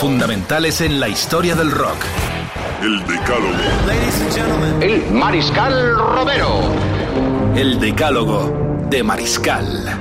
Fundamentales en la historia del rock. El Decálogo. El Mariscal Romero. El decálogo de Mariscal.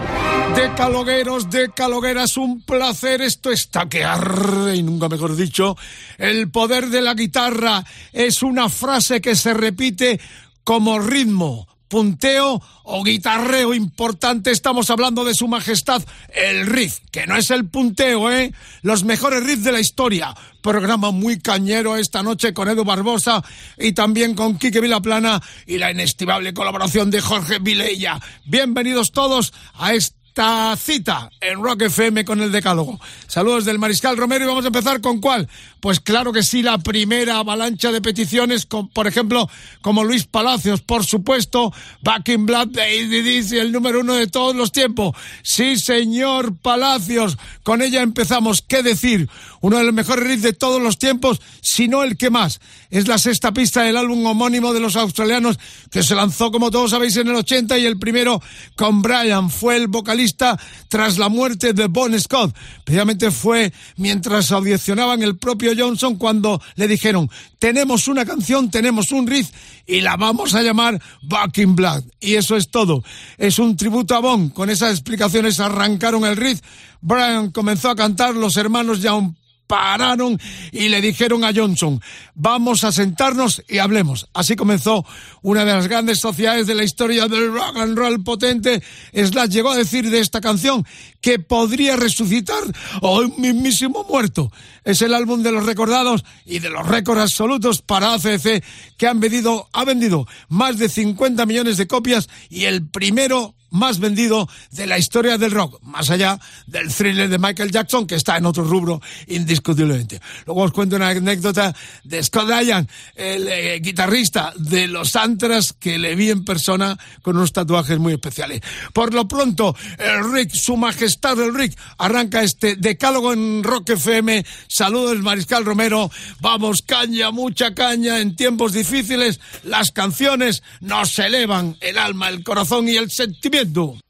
Decalogueros, decalogueras, un placer. Esto está que arde, y nunca mejor dicho. El poder de la guitarra es una frase que se repite como ritmo, punteo o guitarreo importante. Estamos hablando de su majestad, el riff, que no es el punteo, ¿eh? Los mejores riffs de la historia. Programa muy cañero esta noche con Edu Barbosa y también con Quique Vilaplana y la inestimable colaboración de Jorge Vilella. Bienvenidos todos a esta cita en Rock FM con el Decálogo. Saludos del Mariscal Romero y vamos a empezar con cuál. Pues claro que sí, la primera avalancha de peticiones, con, por ejemplo, como Luis Palacios, por supuesto, Back in y el número uno de todos los tiempos. Sí, señor Palacios, con ella empezamos. ¿Qué decir? Uno de los mejores riffs de todos los tiempos, si no el que más. Es la sexta pista del álbum homónimo de los australianos que se lanzó, como todos sabéis, en el 80 y el primero con Brian. Fue el vocalista tras la muerte de Bon Scott. Precisamente fue mientras audicionaban el propio Johnson cuando le dijeron, tenemos una canción, tenemos un riff y la vamos a llamar Back in Black. Y eso es todo. Es un tributo a Bon. Con esas explicaciones arrancaron el riff. Brian comenzó a cantar, los hermanos un pararon y le dijeron a Johnson, vamos a sentarnos y hablemos. Así comenzó una de las grandes sociedades de la historia del rock and roll potente. Slash llegó a decir de esta canción que podría resucitar a un mismísimo muerto. Es el álbum de los recordados y de los récords absolutos para ACC que han vendido, ha vendido más de 50 millones de copias y el primero más vendido de la historia del rock, más allá del thriller de Michael Jackson, que está en otro rubro indiscutiblemente. Luego os cuento una anécdota de Scott Ryan, el eh, guitarrista de los Antras, que le vi en persona con unos tatuajes muy especiales. Por lo pronto, el Rick, su majestad el Rick, arranca este decálogo en Rock FM. Saludos, Mariscal Romero. Vamos, caña, mucha caña. En tiempos difíciles, las canciones nos elevan el alma, el corazón y el sentimiento. From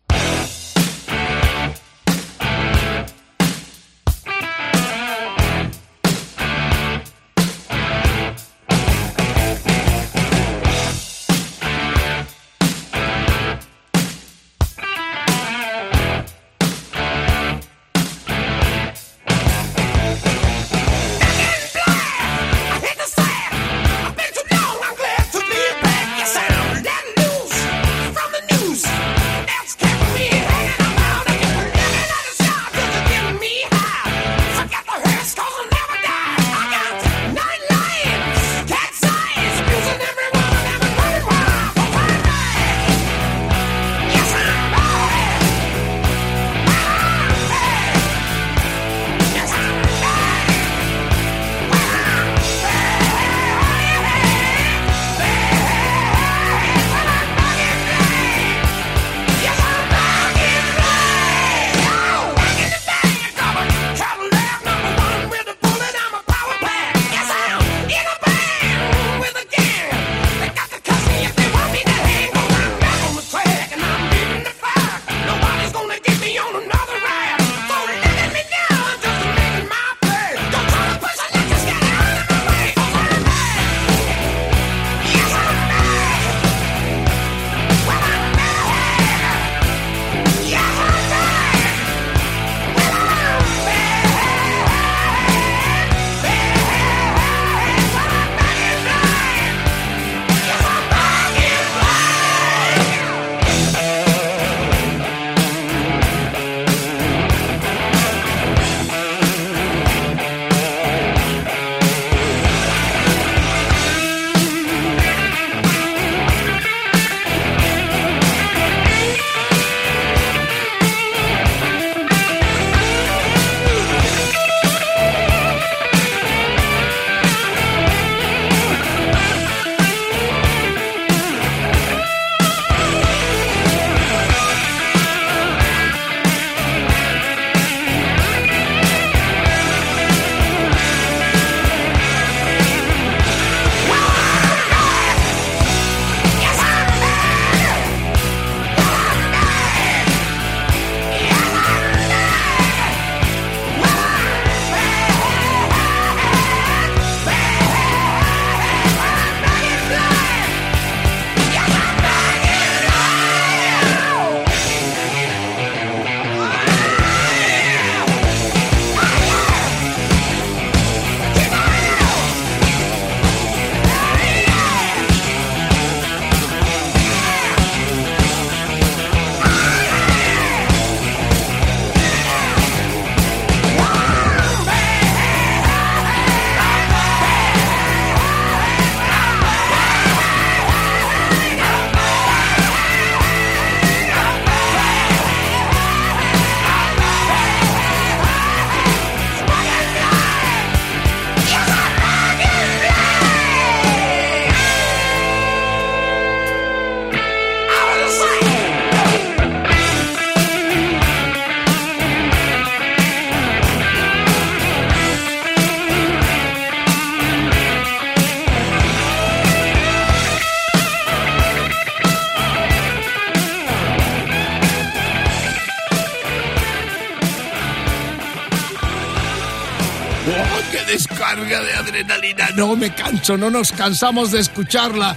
No nos cansamos de escucharla.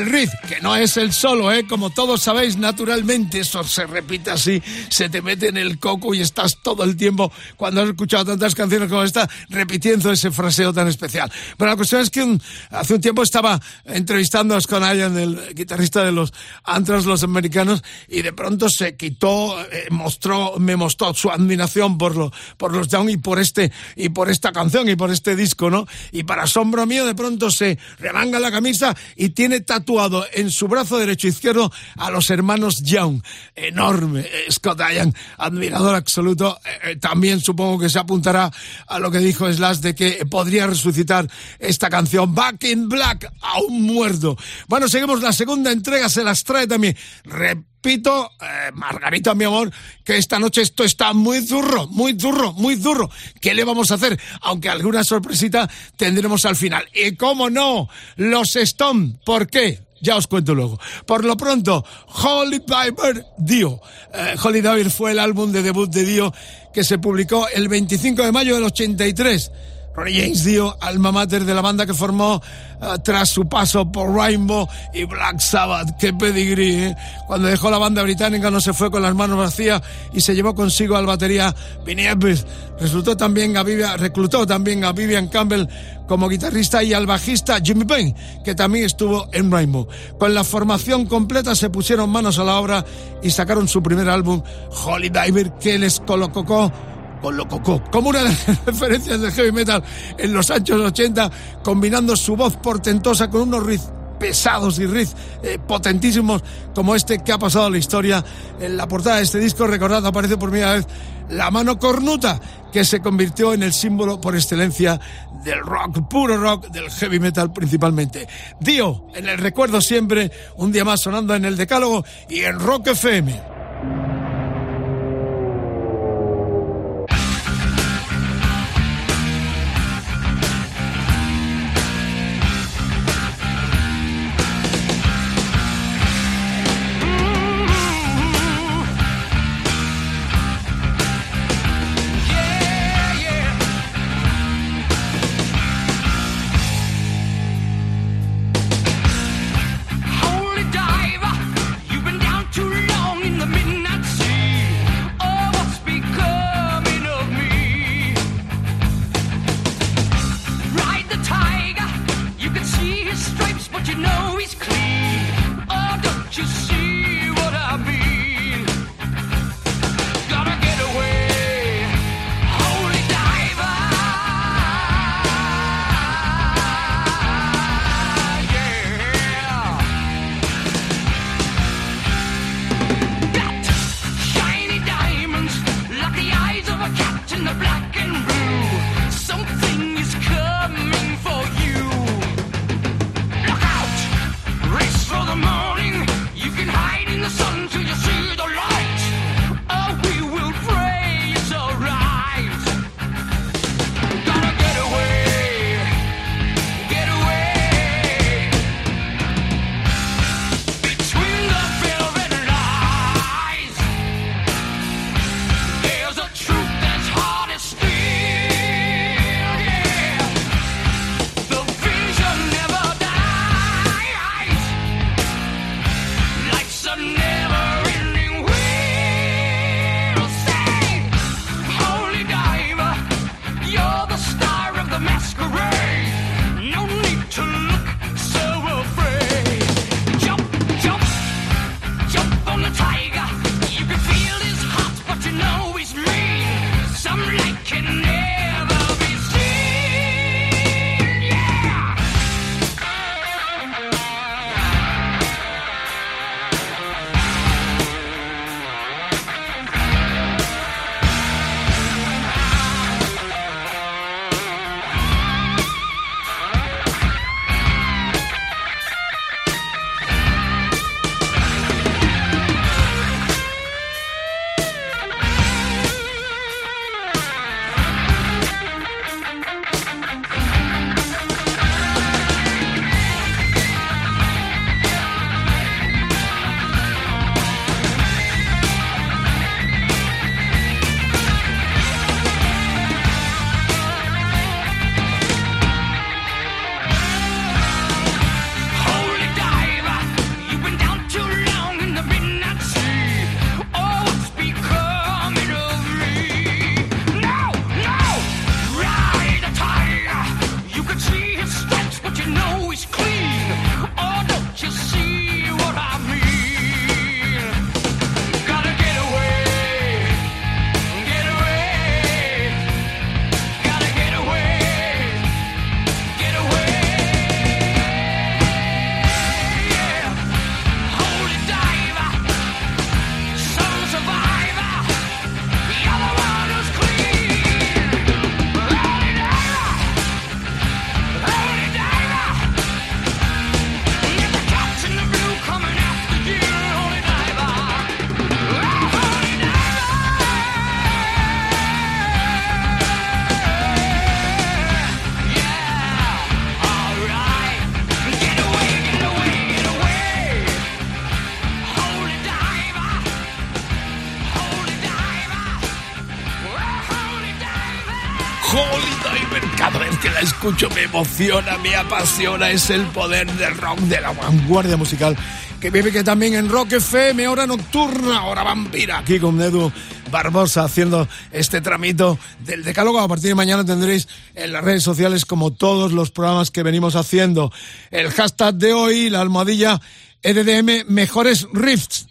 El riff, que no es el solo, ¿eh? Como todos sabéis, naturalmente, eso se repite así, se te mete en el coco y estás todo el tiempo, cuando has escuchado tantas canciones como esta, repitiendo ese fraseo tan especial. Pero la cuestión es que hace un tiempo estaba entrevistando a Scott Ian, el guitarrista de los Antras, los americanos, y de pronto se quitó, eh, mostró, me mostró su admiración por, lo, por los Down y por este, y por esta canción y por este disco, ¿no? Y para asombro mío, de pronto se remanga la camisa y tiene en su brazo derecho izquierdo a los hermanos Young. Enorme. Eh, Scott Ian, admirador absoluto. Eh, eh, también supongo que se apuntará a lo que dijo Slash de que podría resucitar esta canción Back in Black, aún muerto. Bueno, seguimos la segunda entrega, se las trae también. Repito, Margarita, mi amor, que esta noche esto está muy duro, muy duro, muy duro. ¿Qué le vamos a hacer? Aunque alguna sorpresita tendremos al final. Y cómo no, los Stone, ¿por qué? Ya os cuento luego. Por lo pronto, Holy Diver Dio. Eh, Holy Diver fue el álbum de debut de Dio que se publicó el 25 de mayo del 83 Ronnie James Dio, alma mater de la banda que formó eh, tras su paso por Rainbow y Black Sabbath. ¡Qué pedigrí! ¿eh? Cuando dejó la banda británica no se fue con las manos vacías y se llevó consigo al batería Vinnie Evans. Resultó también a Vivian, reclutó también a Vivian Campbell como guitarrista y al bajista Jimmy Payne, que también estuvo en Rainbow. Con la formación completa se pusieron manos a la obra y sacaron su primer álbum, Holy Diver, que les colocó con lo cocó, como una de las referencias del heavy metal en los años 80, combinando su voz portentosa con unos riffs pesados y riffs eh, potentísimos como este que ha pasado a la historia. En la portada de este disco, recordad, aparece por primera vez la mano cornuta, que se convirtió en el símbolo por excelencia del rock, puro rock, del heavy metal principalmente. Dio, en el recuerdo siempre, un día más sonando en el Decálogo y en Rock FM. stripes, but you know he's clean. Oh, don't you? Emociona, me apasiona, es el poder del rock, de la vanguardia musical. Que vive que también en Rock FM, hora nocturna, hora vampira, aquí con Edu Barbosa haciendo este tramito del decálogo. A partir de mañana tendréis en las redes sociales, como todos los programas que venimos haciendo, el hashtag de hoy, la almohadilla EDDM Mejores Rifts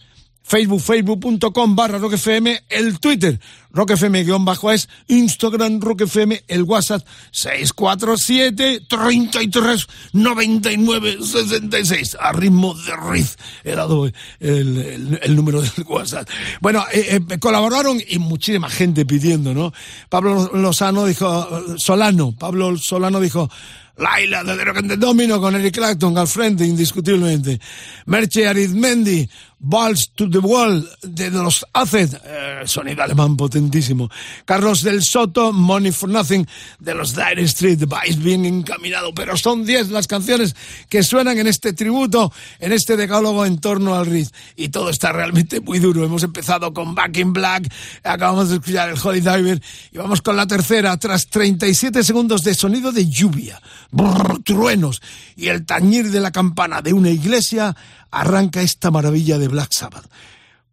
Facebook, facebook.com barra roquefm, el Twitter, roquefm-es, Instagram, roquefm, el WhatsApp, 647 33 99 66, a ritmo de Riz, he dado el, el, número del WhatsApp. Bueno, eh, eh, colaboraron y muchísima gente pidiendo, ¿no? Pablo Lozano dijo, Solano, Pablo Solano dijo, Laila de Domino con Eric Clapton al frente, indiscutiblemente. Merche Arizmendi, Balls to the Wall de los Acid, eh, sonido alemán potentísimo. Carlos del Soto, Money for Nothing de los Dire Street, vais bien encaminado, pero son 10 las canciones que suenan en este tributo, en este decálogo en torno al Riz. Y todo está realmente muy duro. Hemos empezado con Back in Black, acabamos de escuchar el Holy Diver y vamos con la tercera, tras 37 segundos de sonido de lluvia, truenos y el tañir de la campana de una iglesia, arranca esta maravilla de Black Sabbath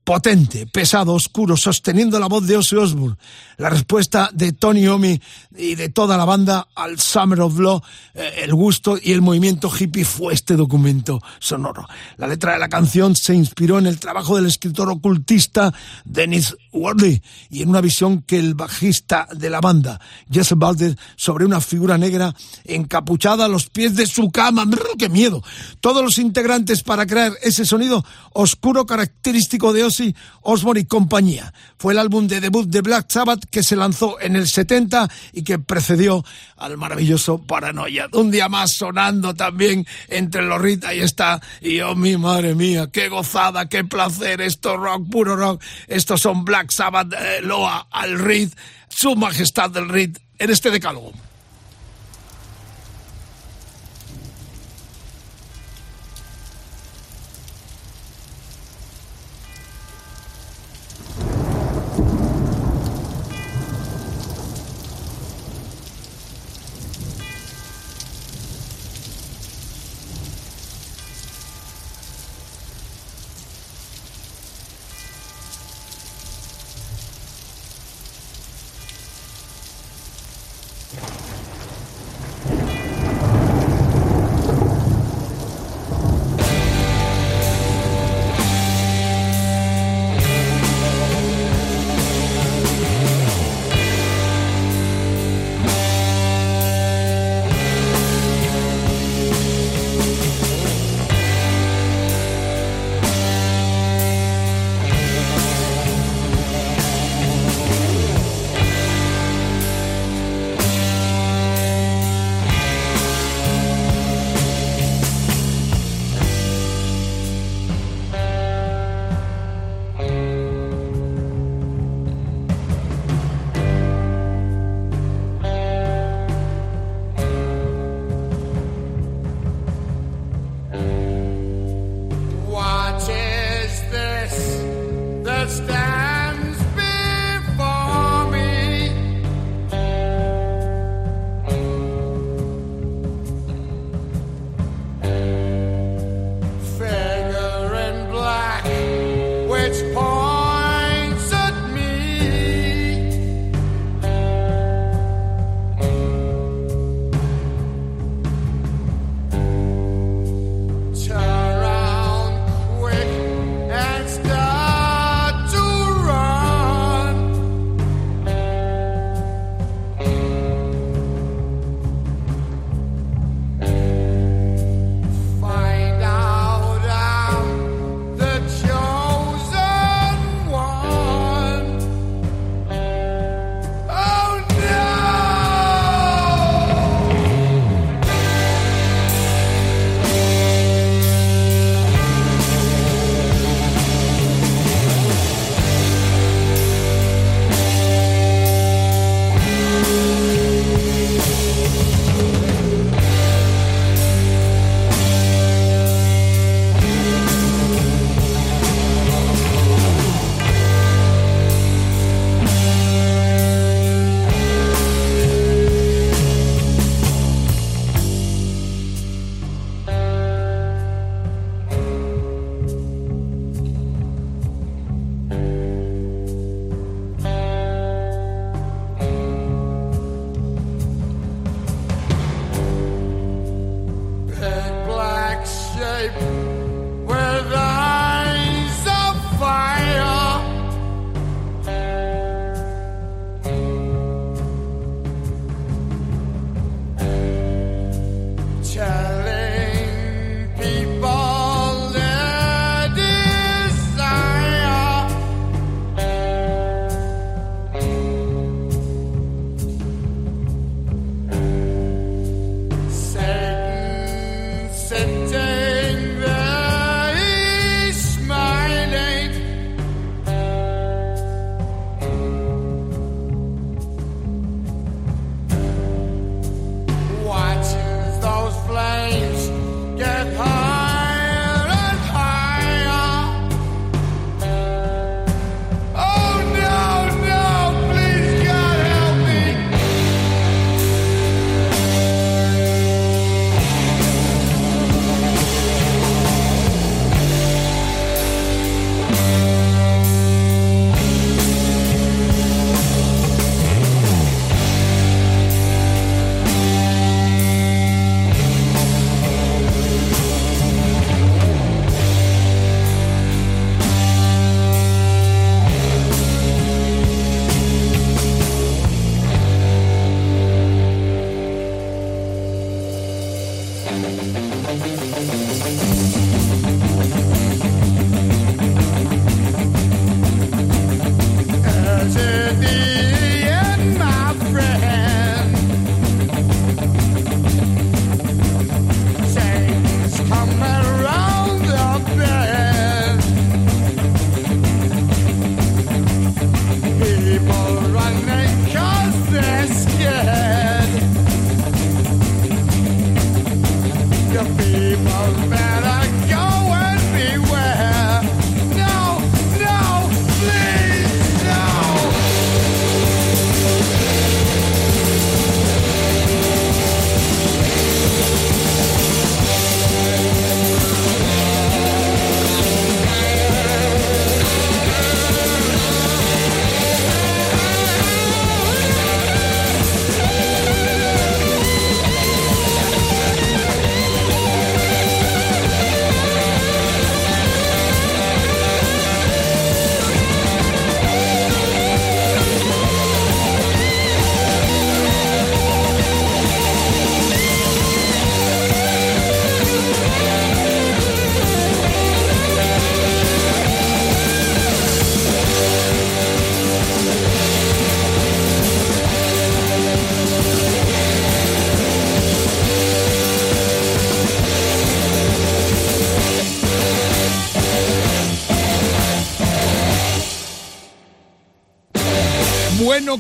potente, pesado, oscuro, sosteniendo la voz de Ozzy Osbourne. La respuesta de Tony Omi y de toda la banda al Summer of Law, eh, el gusto y el movimiento hippie fue este documento sonoro. La letra de la canción se inspiró en el trabajo del escritor ocultista Dennis Wardley y en una visión que el bajista de la banda, Jesse Balder, sobre una figura negra encapuchada a los pies de su cama. ¡Qué miedo! Todos los integrantes para crear ese sonido oscuro característico de Ozzy Osborne y compañía. Fue el álbum de debut de Black Sabbath que se lanzó en el 70 y que precedió al maravilloso Paranoia. Un día más sonando también entre los Rit, ahí está. Y oh, mi madre mía, qué gozada, qué placer, esto rock, puro rock. Estos son Black Sabbath, eh, Loa al Rit, su majestad del Rit, en este decálogo.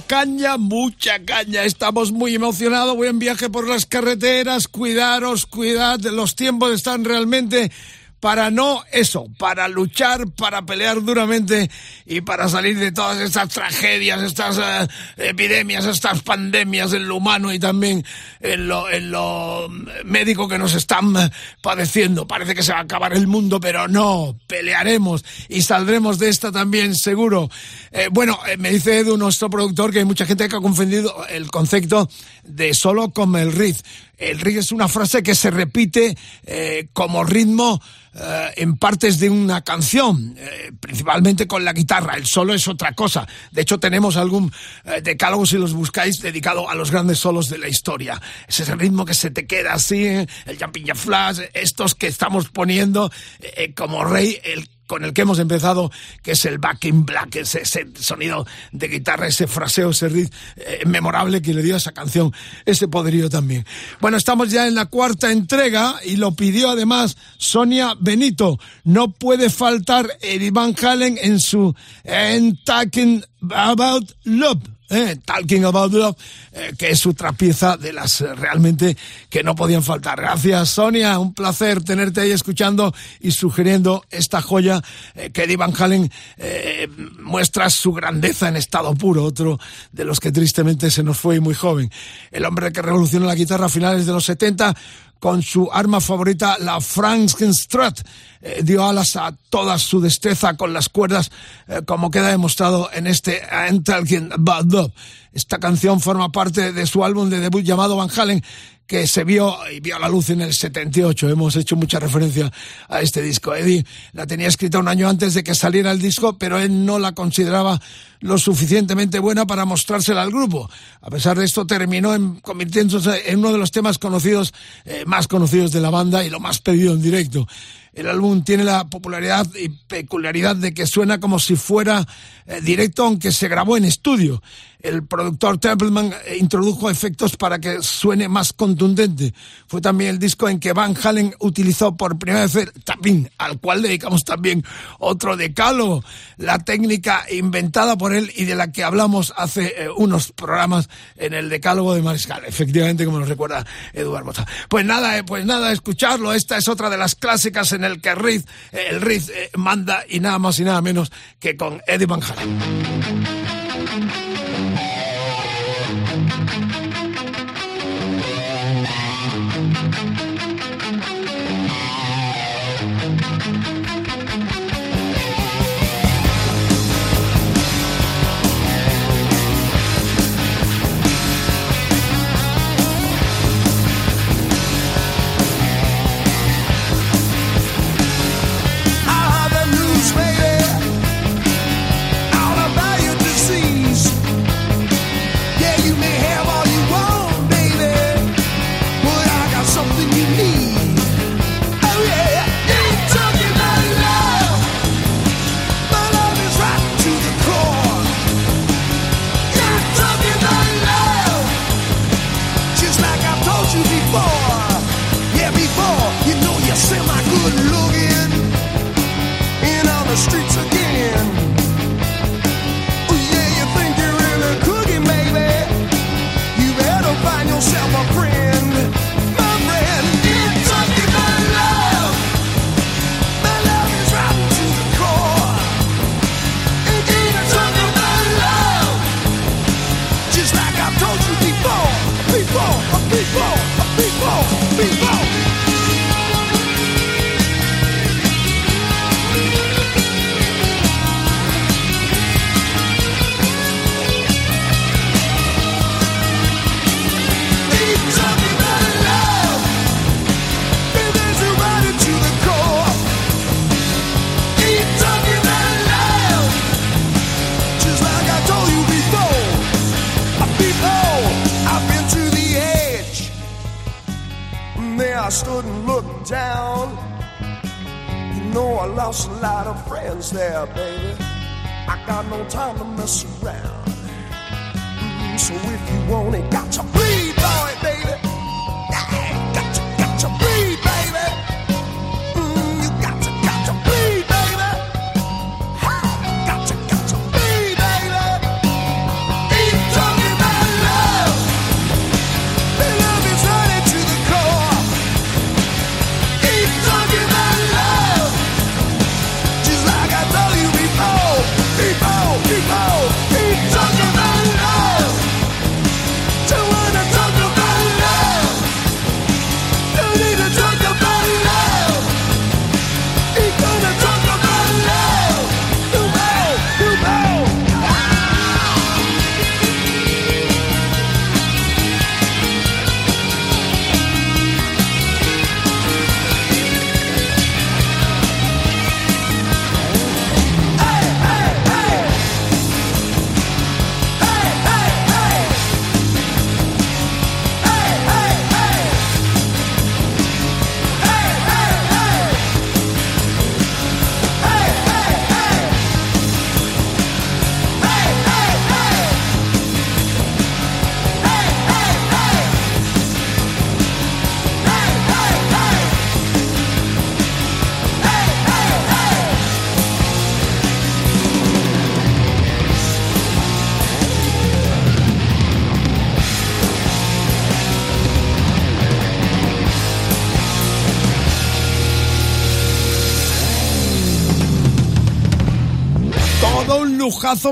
Caña, mucha caña. Estamos muy emocionados. Voy en viaje por las carreteras. Cuidaros, cuidad. Los tiempos están realmente para no eso, para luchar, para pelear duramente y para salir de todas estas tragedias, estas eh, epidemias, estas pandemias en lo humano y también en lo, en lo médico que nos están padeciendo. Parece que se va a acabar el mundo, pero no, pelearemos y saldremos de esta también seguro. Eh, bueno, eh, me dice Edu, nuestro productor, que hay mucha gente que ha confundido el concepto de solo con el riff. El riff es una frase que se repite como ritmo eh, en partes de una canción, eh, principalmente con la guitarra. El solo es otra cosa. De hecho, tenemos algún eh, decálogo, si los buscáis, dedicado a los grandes solos de la historia. Es ese ritmo que se te queda así, el jumping flash, estos que estamos poniendo como rey, el con el que hemos empezado, que es el Back in Black, ese, sonido de guitarra, ese fraseo, ese riff eh, memorable que le dio a esa canción, ese poderío también. Bueno, estamos ya en la cuarta entrega y lo pidió además Sonia Benito. No puede faltar Eddie Van Halen en su And Talking About Love eh, Talking About Love, eh, que es otra pieza de las eh, realmente que no podían faltar. Gracias, Sonia, un placer tenerte ahí escuchando y sugiriendo esta joya que Eddie Van Halen muestra su grandeza en estado puro, otro de los que tristemente se nos fue muy joven. El hombre que revolucionó la guitarra a finales de los 70 con su arma favorita, la Frankenstrat. Eh, dio alas a toda su destreza con las cuerdas, eh, como queda demostrado en este Talking About Esta canción forma parte de su álbum de debut llamado Van Halen, que se vio y vio la luz en el 78. Hemos hecho mucha referencia a este disco. Eddie la tenía escrita un año antes de que saliera el disco, pero él no la consideraba lo suficientemente buena para mostrársela al grupo. A pesar de esto, terminó en, convirtiéndose en uno de los temas conocidos, eh, más conocidos de la banda y lo más pedido en directo. El álbum tiene la popularidad y peculiaridad de que suena como si fuera eh, directo, aunque se grabó en estudio. El productor Templeman eh, introdujo efectos para que suene más contundente. Fue también el disco en que Van Halen utilizó por primera vez el tapping, al cual dedicamos también otro decálogo, la técnica inventada por él y de la que hablamos hace eh, unos programas en el decálogo de Mariscal, efectivamente como nos recuerda Eduardo. Pues nada, pues nada, escucharlo, esta es otra de las clásicas en el que Riz, el Riz eh, manda y nada más y nada menos que con Eddie Van Halen.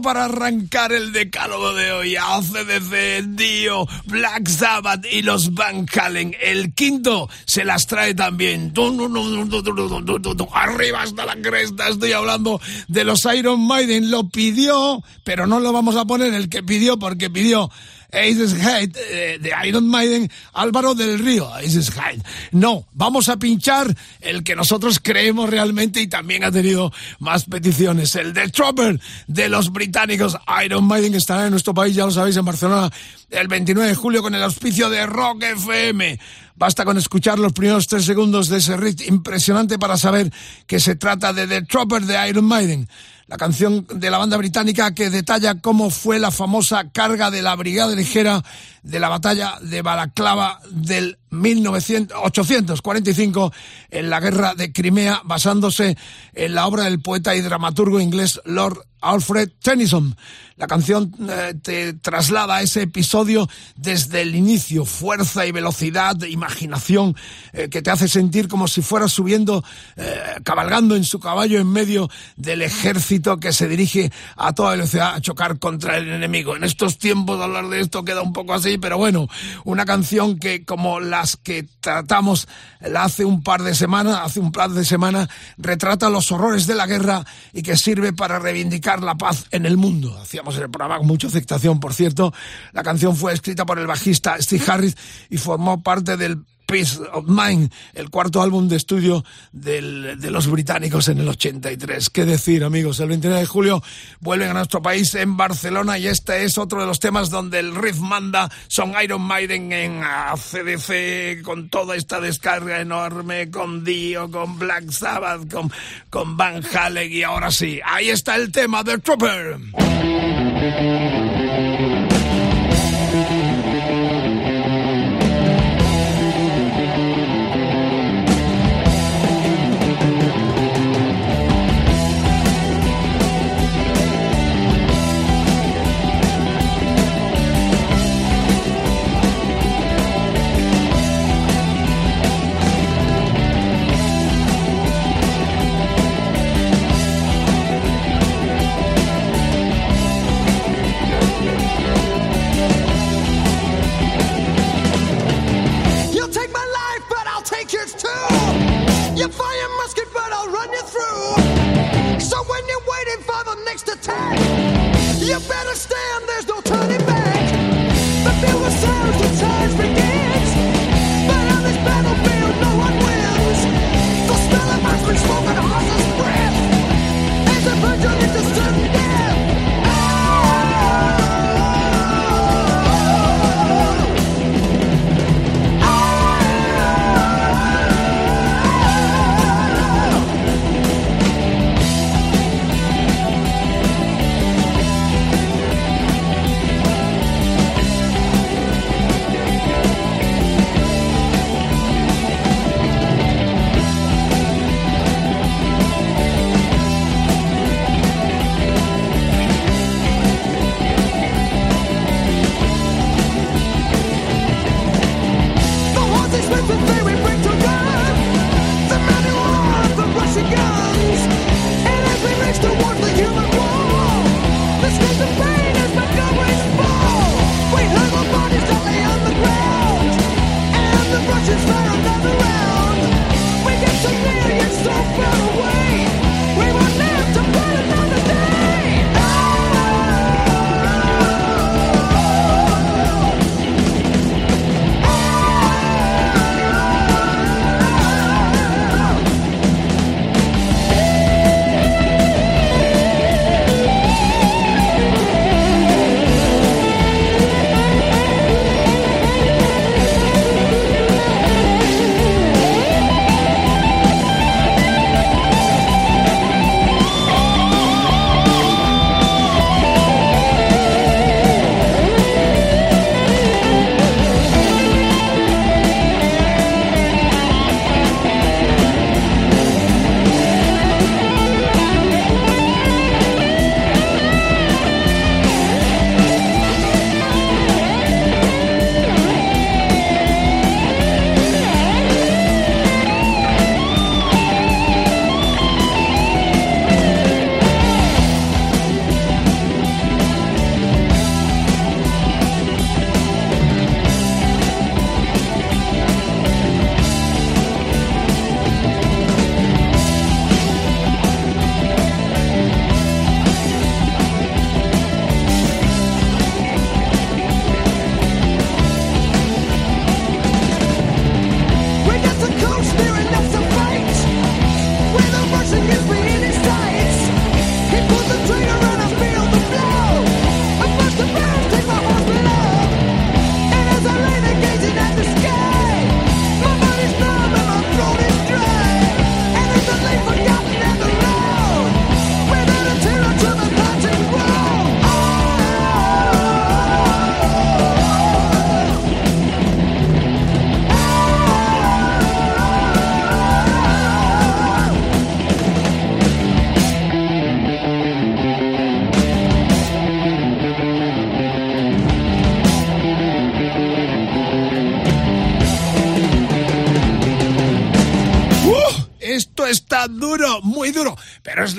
Para arrancar el decálogo de hoy. ACDC, Dio, Black Sabbath y los Van Halen. El quinto se las trae también. Arriba hasta la cresta. Estoy hablando de los Iron Maiden. Lo pidió, pero no lo vamos a poner el que pidió porque pidió Aces Hide eh, de Iron Maiden, Álvaro del Río, Aces Hide. No, vamos a pinchar el que nosotros creemos realmente y también ha tenido más peticiones, el de Trooper de los británicos. Iron Maiden estará en nuestro país, ya lo sabéis, en Barcelona el 29 de julio con el auspicio de Rock FM. Basta con escuchar los primeros tres segundos de ese riff impresionante para saber que se trata de The Trooper de Iron Maiden la canción de la banda británica que detalla cómo fue la famosa carga de la Brigada Ligera de la batalla de Balaclava del 1845 en la guerra de Crimea, basándose en la obra del poeta y dramaturgo inglés Lord Alfred Tennyson. La canción eh, te traslada a ese episodio desde el inicio, fuerza y velocidad, imaginación, eh, que te hace sentir como si fueras subiendo, eh, cabalgando en su caballo en medio del ejército que se dirige a toda velocidad a chocar contra el enemigo. En estos tiempos hablar de esto queda un poco así, pero bueno, una canción que como que tratamos hace un par de semanas, hace un par de semanas, retrata los horrores de la guerra y que sirve para reivindicar la paz en el mundo en el programa con mucha aceptación, por cierto. La canción fue escrita por el bajista Steve Harris y formó parte del Peace of Mind, el cuarto álbum de estudio de los británicos en el 83. ¿Qué decir, amigos? El 29 de julio vuelven a nuestro país en Barcelona y este es otro de los temas donde el riff manda. Son Iron Maiden en CDC con toda esta descarga enorme, con Dio, con Black Sabbath, con, con Van Halen y ahora sí, ahí está el tema de Trooper.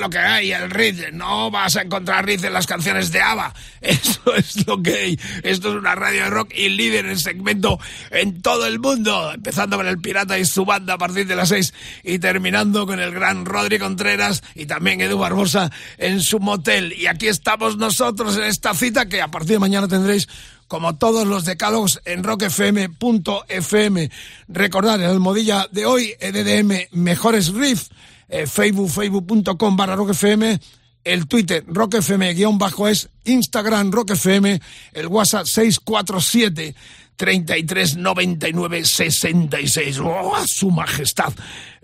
Que hay, el riff. No vas a encontrar riff en las canciones de ABBA. Eso es lo que hay. Esto es una radio de rock y líder en el segmento en todo el mundo. Empezando con el Pirata y su banda a partir de las seis y terminando con el gran Rodri Contreras y también Edu Barbosa en su motel. Y aquí estamos nosotros en esta cita que a partir de mañana tendréis como todos los decálogos en rockfm.fm. Recordad, en el modilla de hoy, EDDM Mejores Riff, eh, facebook, facebook.com barra rockfm, el Twitter rockfm guion bajo es, Instagram rockfm, el WhatsApp 647 3399 66. ¡Oh, su majestad!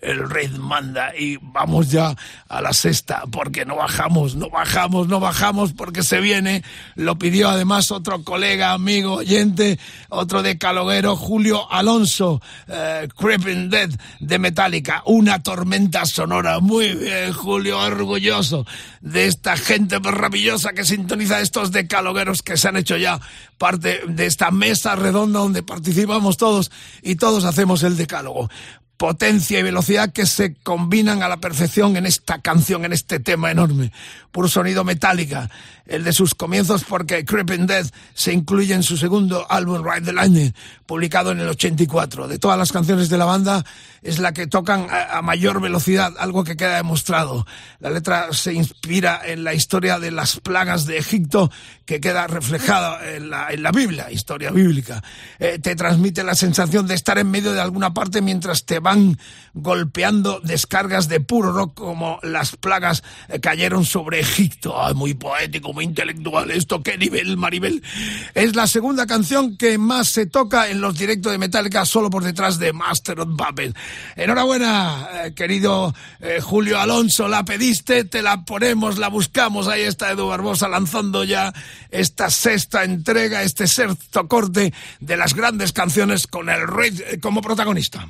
El rey manda y vamos ya a la sexta porque no bajamos, no bajamos, no bajamos porque se viene. Lo pidió además otro colega, amigo, oyente, otro de Caloguero, Julio Alonso, eh, Creeping Dead de Metallica, una tormenta sonora. Muy bien, Julio, orgulloso de esta gente maravillosa que sintoniza estos decalogueros que se han hecho ya parte de esta mesa redonda donde participamos todos y todos hacemos el decálogo potencia y velocidad que se combinan a la perfección en esta canción, en este tema enorme. Puro sonido metálica, el de sus comienzos porque Creeping Death se incluye en su segundo álbum Ride the Lightning, publicado en el 84. De todas las canciones de la banda es la que tocan a, mayor velocidad, algo que queda demostrado. La letra se inspira en la historia de las plagas de Egipto que queda reflejada en la, en la Biblia, historia bíblica. Eh, te transmite la sensación de estar en medio de alguna parte mientras te van golpeando descargas de puro rock como las plagas eh, cayeron sobre Egipto. muy poético, muy intelectual esto. ¿Qué nivel, Maribel? Es la segunda canción que más se toca en los directos de Metallica, solo por detrás de Master of Puppets. Enhorabuena, eh, querido eh, Julio Alonso, la pediste, te la ponemos, la buscamos. Ahí está Edu Barbosa lanzando ya esta sexta entrega, este sexto corte de las grandes canciones con el rey como protagonista.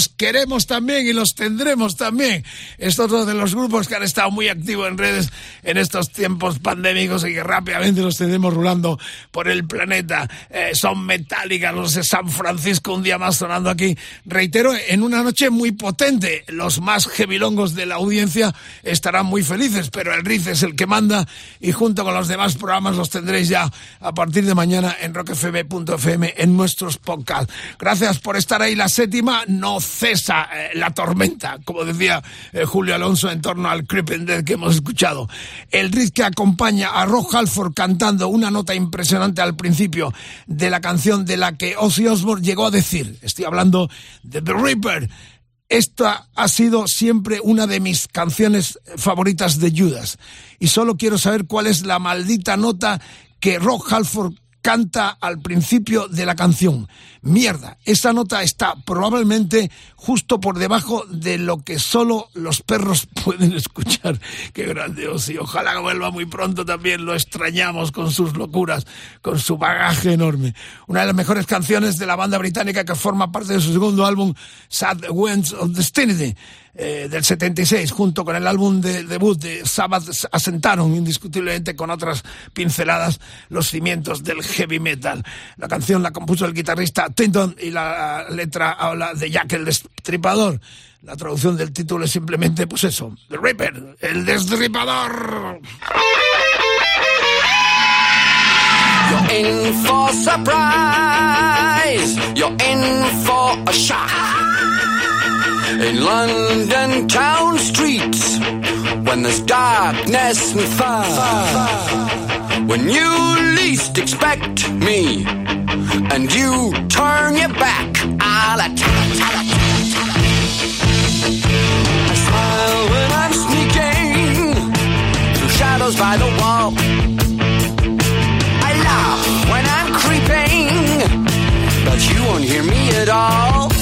Los queremos también y los tendremos también. Estos dos de los grupos que han estado muy activos en redes en estos tiempos pandémicos y que rápidamente los tenemos rulando por el planeta. Eh, son Metallica, los de San Francisco, un día más sonando aquí. Reitero, en una noche muy potente. Los más gebilongos de la audiencia estarán muy felices, pero el RIF es el que manda y junto con los demás programas los tendréis ya a partir de mañana en rockfm.fm en nuestros podcasts. Gracias por estar ahí. La séptima no cesa eh, la tormenta, como decía eh, Julio Alonso en torno al Creeping Dead que hemos escuchado. El riff que acompaña a Rock Halford cantando una nota impresionante al principio de la canción de la que Ozzy Osbourne llegó a decir, estoy hablando de The Reaper, esta ha sido siempre una de mis canciones favoritas de Judas. Y solo quiero saber cuál es la maldita nota que Rock Halford canta al principio de la canción. Mierda, esa nota está probablemente justo por debajo de lo que solo los perros pueden escuchar. Qué grande y Ojalá que vuelva muy pronto también. Lo extrañamos con sus locuras, con su bagaje enorme. Una de las mejores canciones de la banda británica que forma parte de su segundo álbum, Sad Winds of Destiny. Eh, del 76, junto con el álbum de debut de Sabbath, asentaron indiscutiblemente con otras pinceladas los cimientos del heavy metal. La canción la compuso el guitarrista Tinton y la letra habla de Jack el Destripador. La traducción del título es simplemente, pues eso, The Ripper, el Destripador. You're in for surprise. You're in for a shock. In London town streets, when there's darkness and fire, when you least expect me. and you turn your back. I'll attack, I smile when I'm sneaking through shadows by the wall. I laugh when I'm creeping, but you won't hear me at all.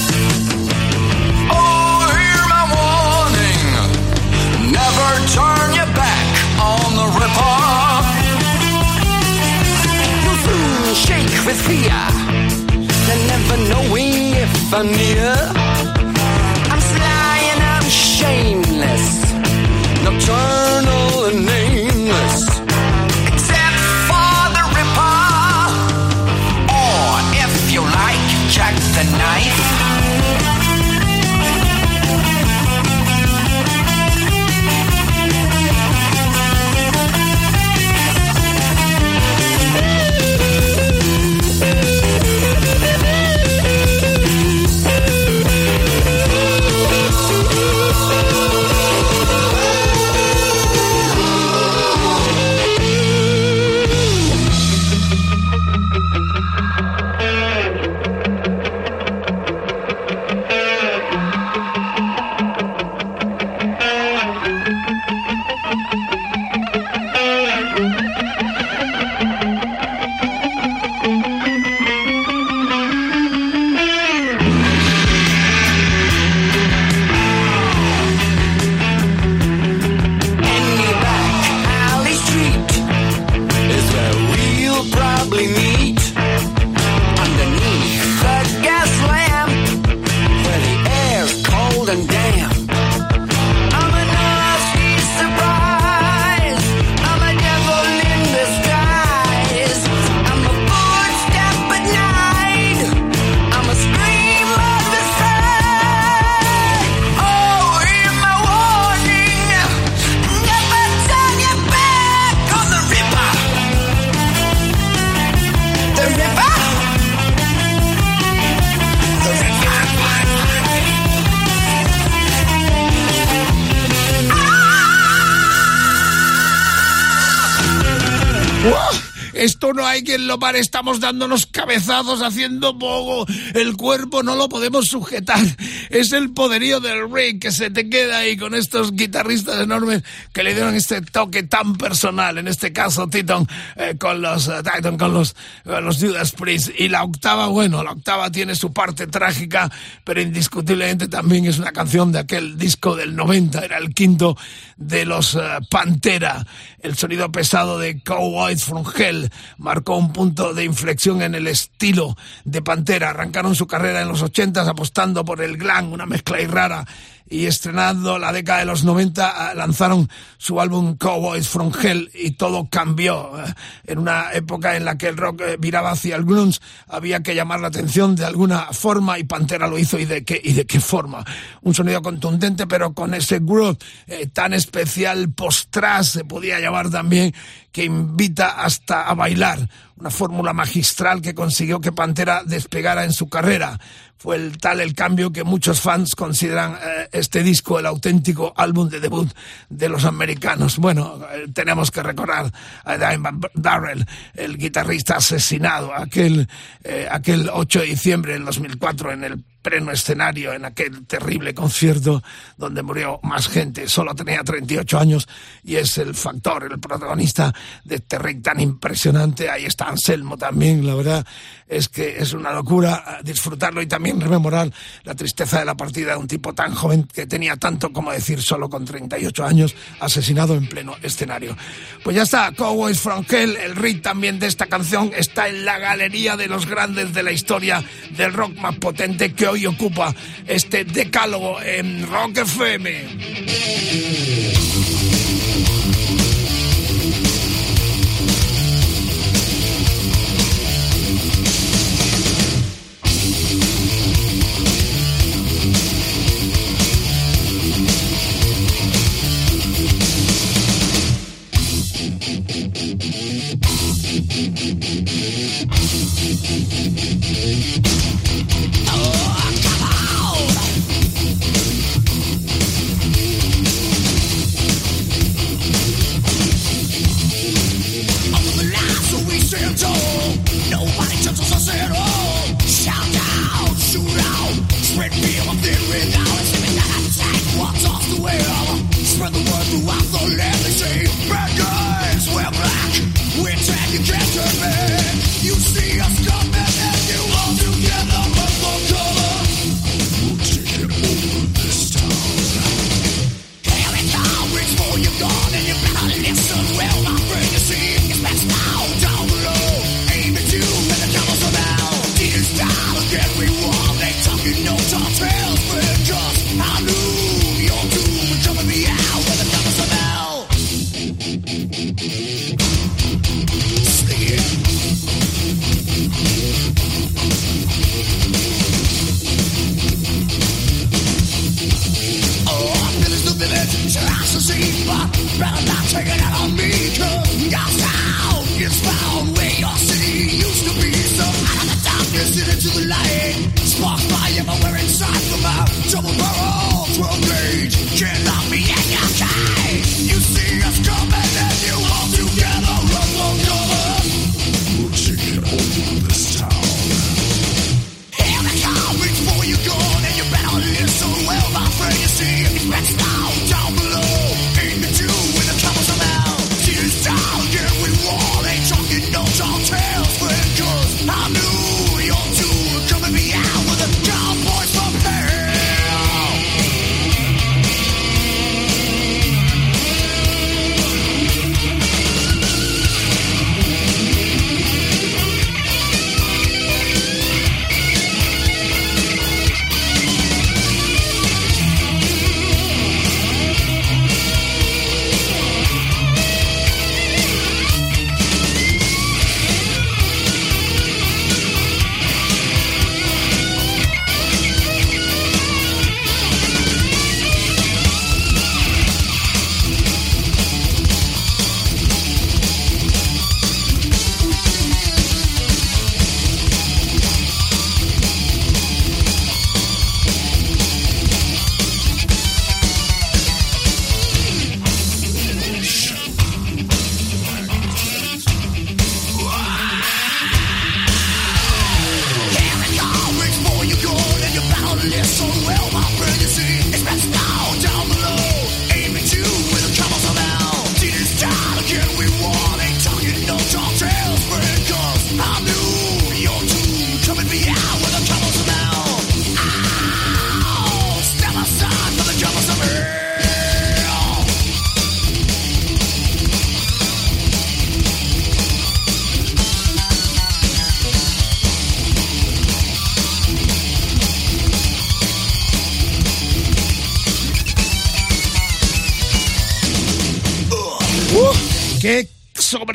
On the ripper. shake with fear, and never knowing if I'm near. Estamos dándonos cabezazos haciendo bogo, el cuerpo no lo podemos sujetar, es el poderío del Rick que se te queda ahí con estos guitarristas enormes que le dieron este toque tan personal, en este caso Titan eh, con los eh, Titan con los, los Judas Priest y la octava, bueno, la octava tiene su parte trágica, pero indiscutiblemente también es una canción de aquel disco del 90, era el quinto de los eh, Pantera, el sonido pesado de Cowboys from Hell marcó un punto de inflexión en el estilo de Pantera. Arrancaron su carrera en los 80 apostando por el una mezcla rara y estrenando la década de los 90 ah, lanzaron su álbum Cowboys from Hell y todo cambió. Eh, en una época en la que el rock eh, viraba hacia el grunge había que llamar la atención de alguna forma y Pantera lo hizo y de qué, y de qué forma. Un sonido contundente pero con ese groove eh, tan especial post-trash se podía llamar también que invita hasta a bailar. Una fórmula magistral que consiguió que Pantera despegara en su carrera fue el tal el cambio que muchos fans consideran eh, este disco el auténtico álbum de debut de los americanos. Bueno, eh, tenemos que recordar a Diamond Darrell, el guitarrista asesinado aquel, eh, aquel 8 de diciembre del 2004 en el pleno escenario en aquel terrible concierto donde murió más gente. Solo tenía 38 años y es el factor, el protagonista de este rey tan impresionante. Ahí está Anselmo también, la verdad es que es una locura disfrutarlo y también rememorar la tristeza de la partida de un tipo tan joven que tenía tanto como decir solo con 38 años asesinado en pleno escenario. Pues ya está, Cowboys from Hell, el rey también de esta canción está en la galería de los grandes de la historia del rock más potente que hoy ocupa este decálogo en Rock FM. Thank. tu vas doler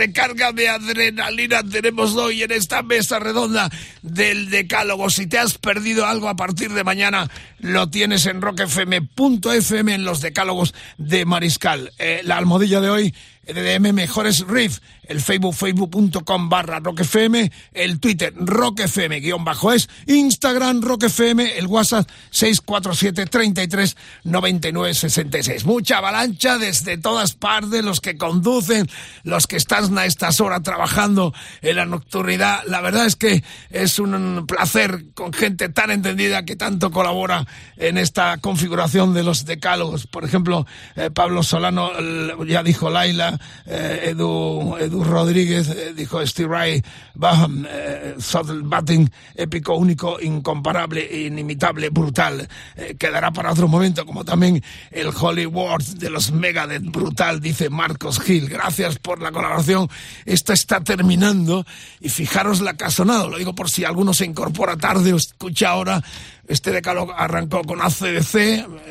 sobrecarga de adrenalina tenemos hoy en esta mesa redonda del Decálogo. Si te has perdido algo a partir de mañana, lo tienes en rockfm.fm en los Decálogos de Mariscal. Eh, la almohadilla de hoy EDM Mejores Riff, el Facebook, facebook.com barra roquefm, el Twitter roquefm guion bajo es, Instagram roquefm, el WhatsApp 647 33 99 66. Mucha avalancha desde todas partes, los que conducen, los que están a estas horas trabajando en la nocturnidad. La verdad es que es un placer con gente tan entendida que tanto colabora en esta configuración de los decálogos. Por ejemplo, eh, Pablo Solano, ya dijo Laila, eh, Edu, Rodríguez, eh, dijo Steve Ray, Baham, eh, Batting, épico, único, incomparable, inimitable, brutal. Eh, quedará para otro momento, como también el Hollywood de los Megadeth, brutal, dice Marcos Gil. Gracias por la colaboración. Esto está terminando y fijaros la casonado. Lo digo por si alguno se incorpora tarde o escucha ahora este decálogo arrancó con ACDC,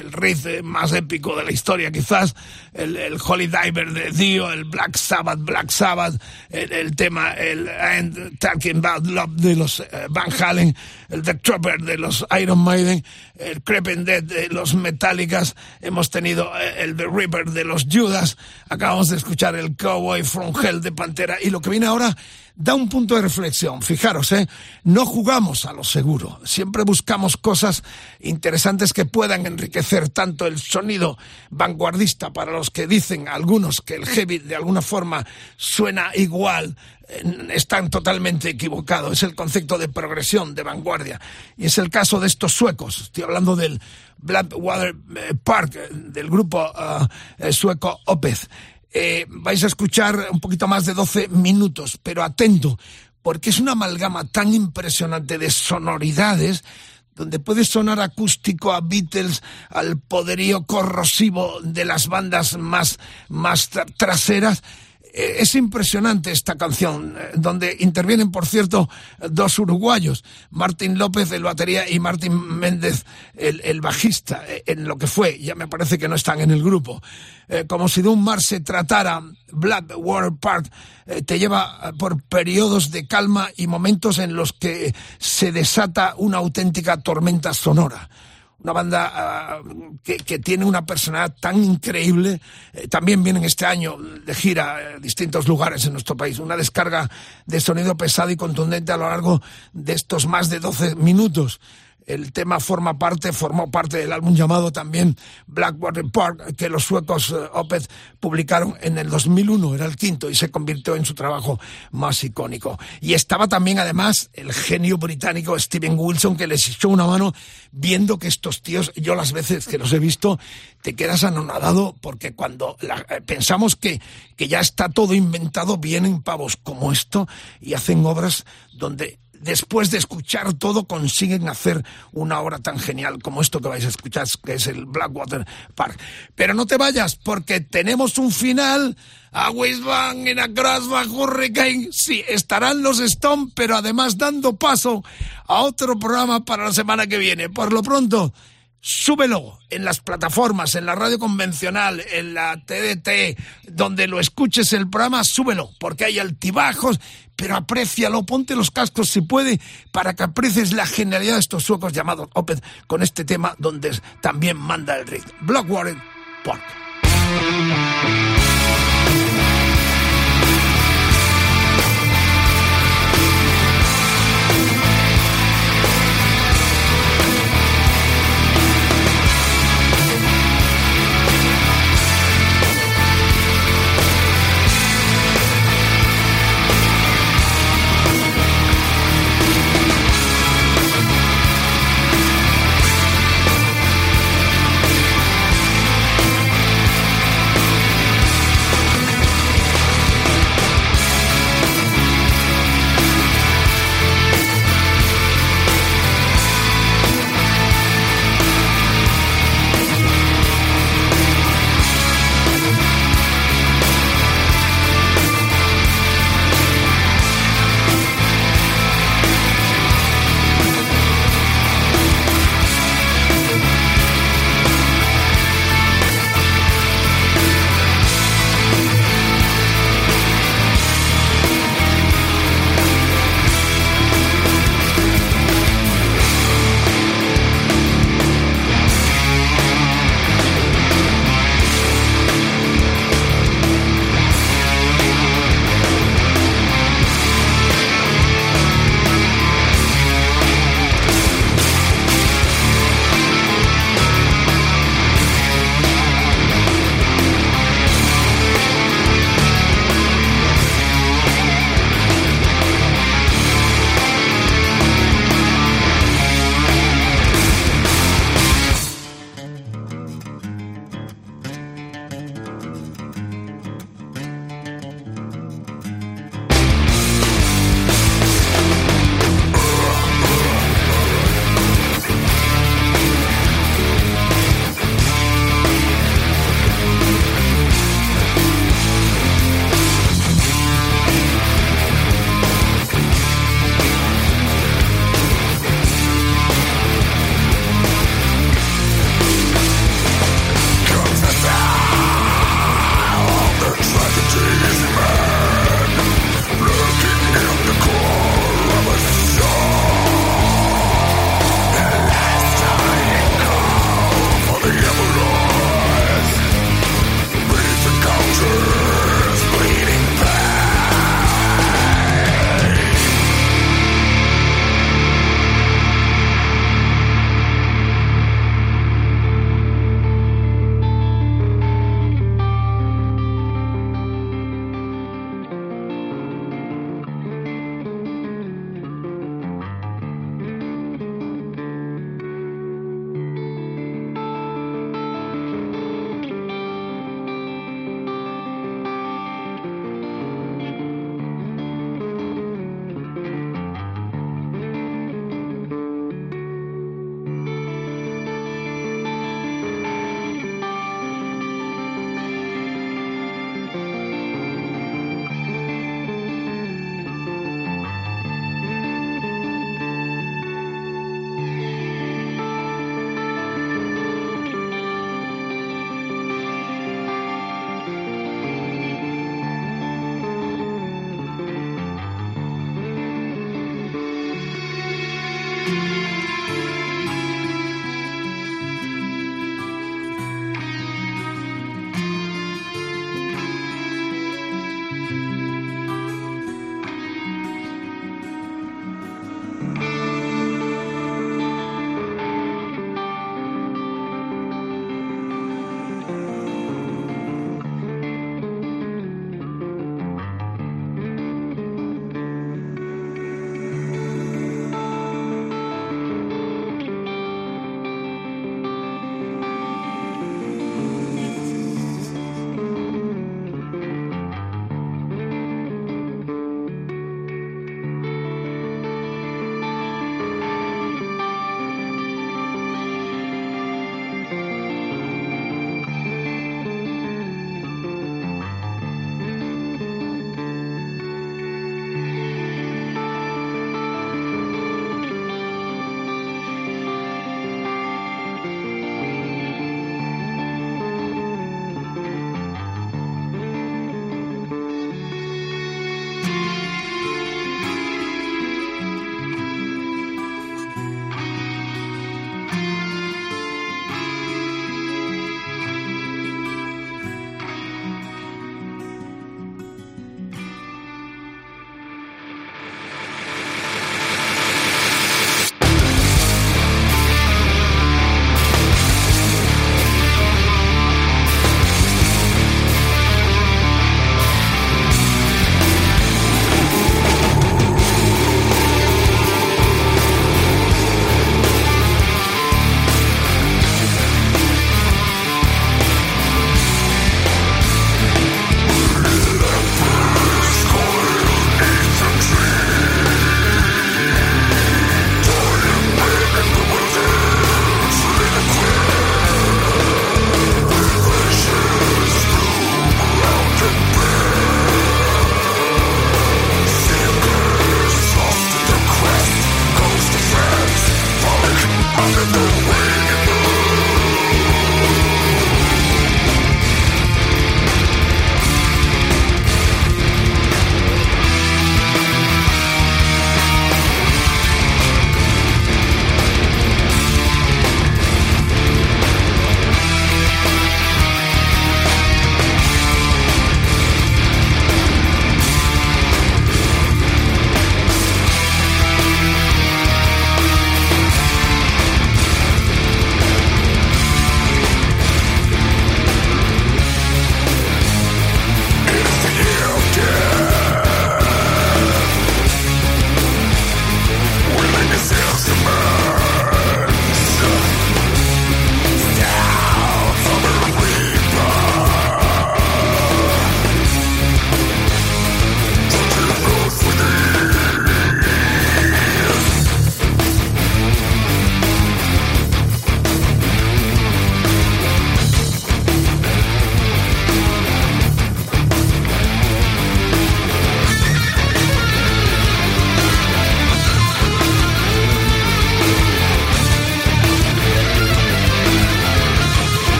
el riff más épico de la historia quizás, el, Holy Diver de Dio, el Black Sabbath, Black Sabbath, el, tema, el And Talking About Love de los eh, Van Halen, el The Trooper de los Iron Maiden, el Creeping Dead de los Metallicas, hemos tenido eh, el The Reaper de los Judas, acabamos de escuchar el Cowboy from Hell de Pantera. Y lo que viene ahora da un punto de reflexión. Fijaros, ¿eh? no jugamos a lo seguro. Siempre buscamos cosas interesantes que puedan enriquecer tanto el sonido vanguardista para los que dicen algunos que el heavy de alguna forma suena igual. Eh, están totalmente equivocados. Es el concepto de progresión, de vanguardia. Y es el caso de estos suecos. Estoy hablando del Blackwater eh, Park, del grupo sueco Opeth eh, vais a escuchar un poquito más de 12 minutos, pero atento, porque es una amalgama tan impresionante de sonoridades donde puede sonar acústico a Beatles, al poderío corrosivo de las bandas más, más traseras, es impresionante esta canción, eh, donde intervienen, por cierto, dos uruguayos, Martín López, el batería, y Martín Méndez, el, bajista, eh, en lo que fue, ya me parece que no están en el grupo. como si de un mar se tratara, Water Park te lleva por periodos de calma y momentos en los que se desata una auténtica tormenta sonora una banda ah, que, tiene una personalidad tan increíble. Eh, también vienen este año de gira a distintos lugares en nuestro país. Una descarga de sonido pesado y contundente a lo largo de estos más de 12 minutos el tema forma parte, formó parte del álbum llamado también Blackwater Park, que los suecos eh, Opeth publicaron en el 2001, era el quinto, y se convirtió en su trabajo más icónico. Y estaba también, además, el genio británico Steven Wilson, que les echó una mano viendo que estos tíos, yo las veces que los he visto, te quedas anonadado porque cuando eh, pensamos que, que ya está todo inventado, vienen pavos como esto y hacen obras donde después de escuchar todo, consiguen hacer una obra tan genial como esto que vais a escuchar, que es el Blackwater Park. Pero no te vayas, porque tenemos un final. A Wisbang en Across Hurricane. Sí, estarán los Stone, pero además dando paso a otro programa para la semana que viene. Por lo pronto, súbelo en las plataformas, en la radio convencional, en la TDT, donde lo escuches el programa, súbelo, porque hay altibajos, pero aprécialo, ponte los cascos si puede, para que aprecies la genialidad de estos suecos llamados Opeth con este tema donde también manda el ritmo. Blockwater Park.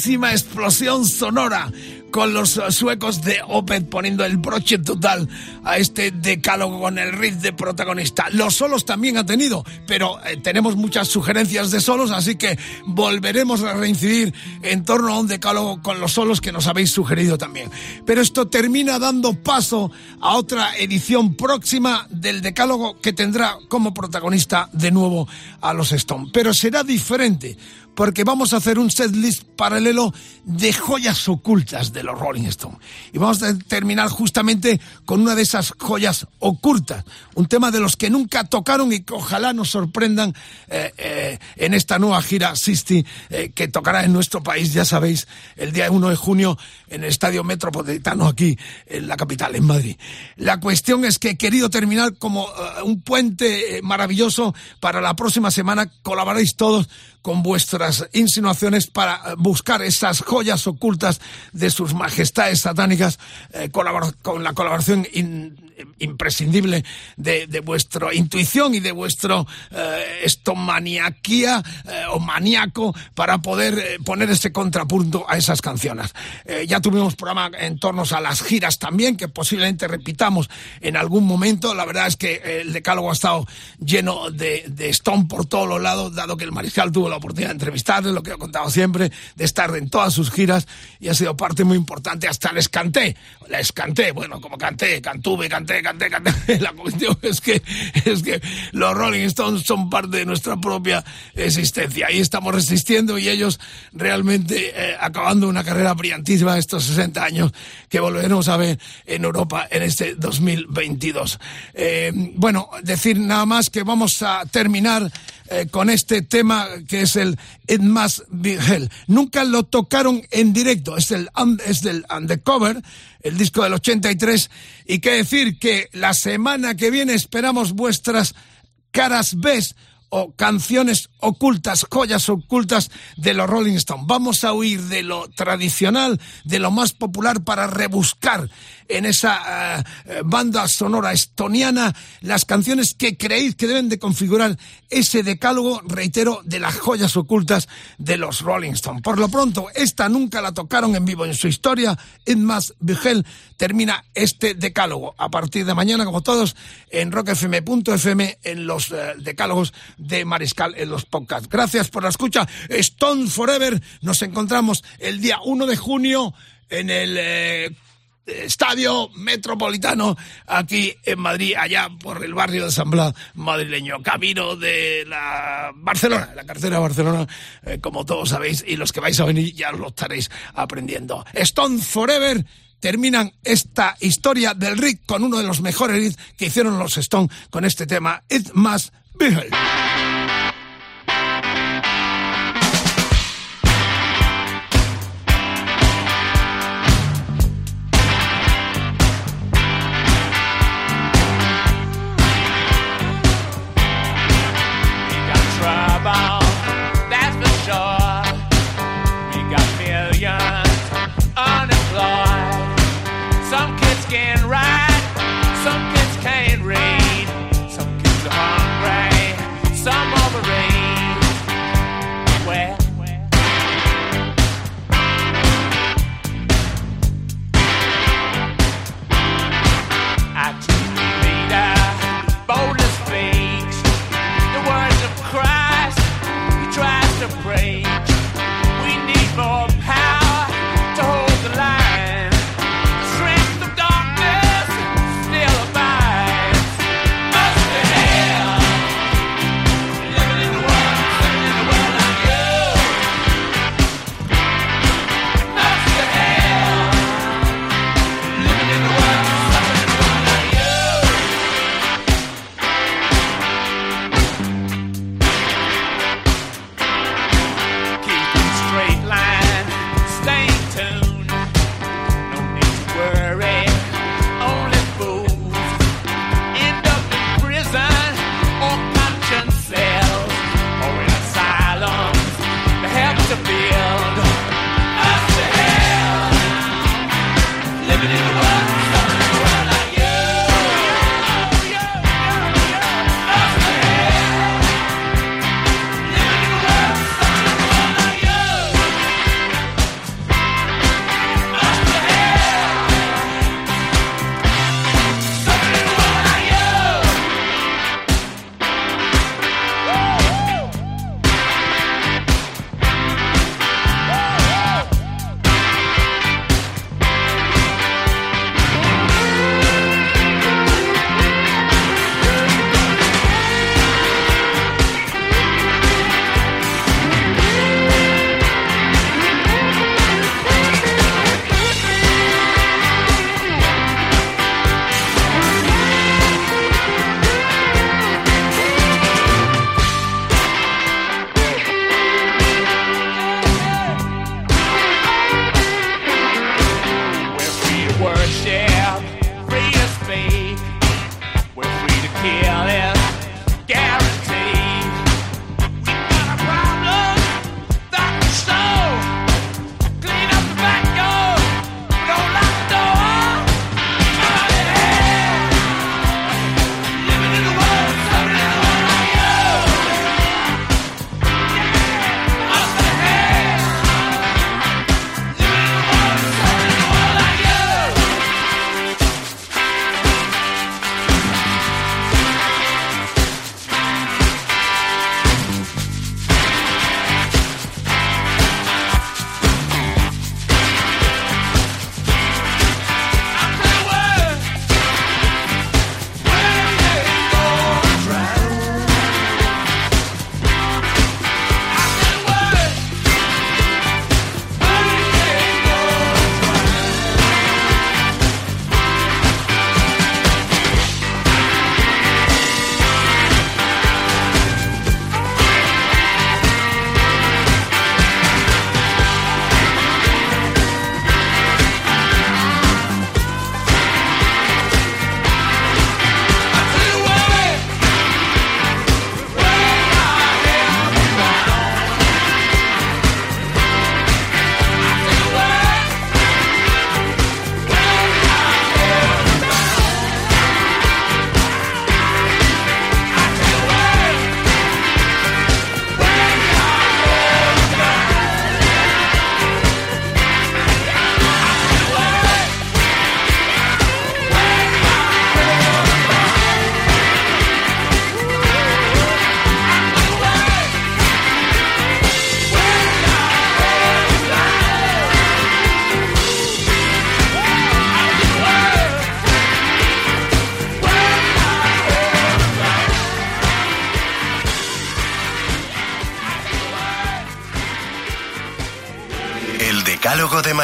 Plenísima explosión sonora con los suecos de Opeth poniendo el broche total a este decálogo con el riff de protagonista. Los solos también ha tenido, pero eh, tenemos muchas sugerencias de solos, así que volveremos a reincidir en torno a un decálogo con los solos que nos habéis sugerido también. Pero esto termina dando paso a otra edición próxima del decálogo que tendrá como protagonista de nuevo a los Stone. Pero será diferente porque vamos a hacer un setlist paralelo de joyas ocultas de los Rolling Stones. Y vamos a terminar justamente con una de esas joyas ocultas, un tema de los que nunca tocaron y que ojalá nos sorprendan eh, eh, en esta nueva gira 60 eh, que tocará en nuestro país, ya sabéis, el día 1 de junio en el Estadio Metropolitano aquí en la capital, en Madrid. La cuestión es que he querido terminar como un puente maravilloso para la próxima semana. Colaboráis todos con vuestras insinuaciones para buscar esas joyas ocultas de sus majestades satánicas eh, con la colaboración imprescindible de, vuestra intuición y de vuestro eh, estomaniaquía eh, o maníaco para poder eh, poner ese contrapunto a esas canciones. ya tuvimos programa en torno a las giras también, que posiblemente repitamos en algún momento. La verdad es que el decálogo ha estado lleno de, de Stone por todos los lados, dado que el mariscal tuvo la oportunidad de entrevistarle, lo que he contado siempre, de estar en todas sus giras y ha sido parte muy importante. Hasta les canté, les canté, bueno, como canté, cantuve, canté canté, canté, La cuestión es que, es que los Rolling Stones son parte de nuestra propia existencia. Ahí estamos resistiendo y ellos realmente eh, acabando una carrera brillantísima estos 60 años que volveremos a ver en Europa en este 2022. Eh, bueno, decir nada más que vamos a terminar eh, con este tema que es el It Must Be Hell. Nunca lo tocaron en directo, es, el, es del Undercover, el disco del 83, y qué decir que la semana que viene esperamos vuestras caras ves o canciones ocultas, joyas ocultas de los Rolling Stones. Vamos a huir de lo tradicional, de lo más popular para rebuscar en esa eh, eh, banda sonora estoniana las canciones que creéis que deben de configurar ese decálogo, reitero, de las joyas ocultas de los Rolling Stones. Por lo pronto, esta nunca la tocaron en vivo en su historia. más Vigel termina este decálogo. A partir de mañana, como todos, en rockfm.fm, en los eh, decálogos de Mariscal en los podcasts. Gracias por la escucha. Stone Forever. Nos encontramos el día 1 de junio en el eh, Estadio Metropolitano aquí en Madrid, allá por el barrio de San Blas madrileño, camino de la Barcelona, la cartera de Barcelona, eh, como todos sabéis, y los que vais a venir ya lo estaréis aprendiendo. Stone Forever terminan esta historia del Rick con uno de los mejores hits que hicieron los Stone con este tema, It Must Be Hell.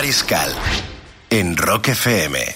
Mariscal en Rock FM.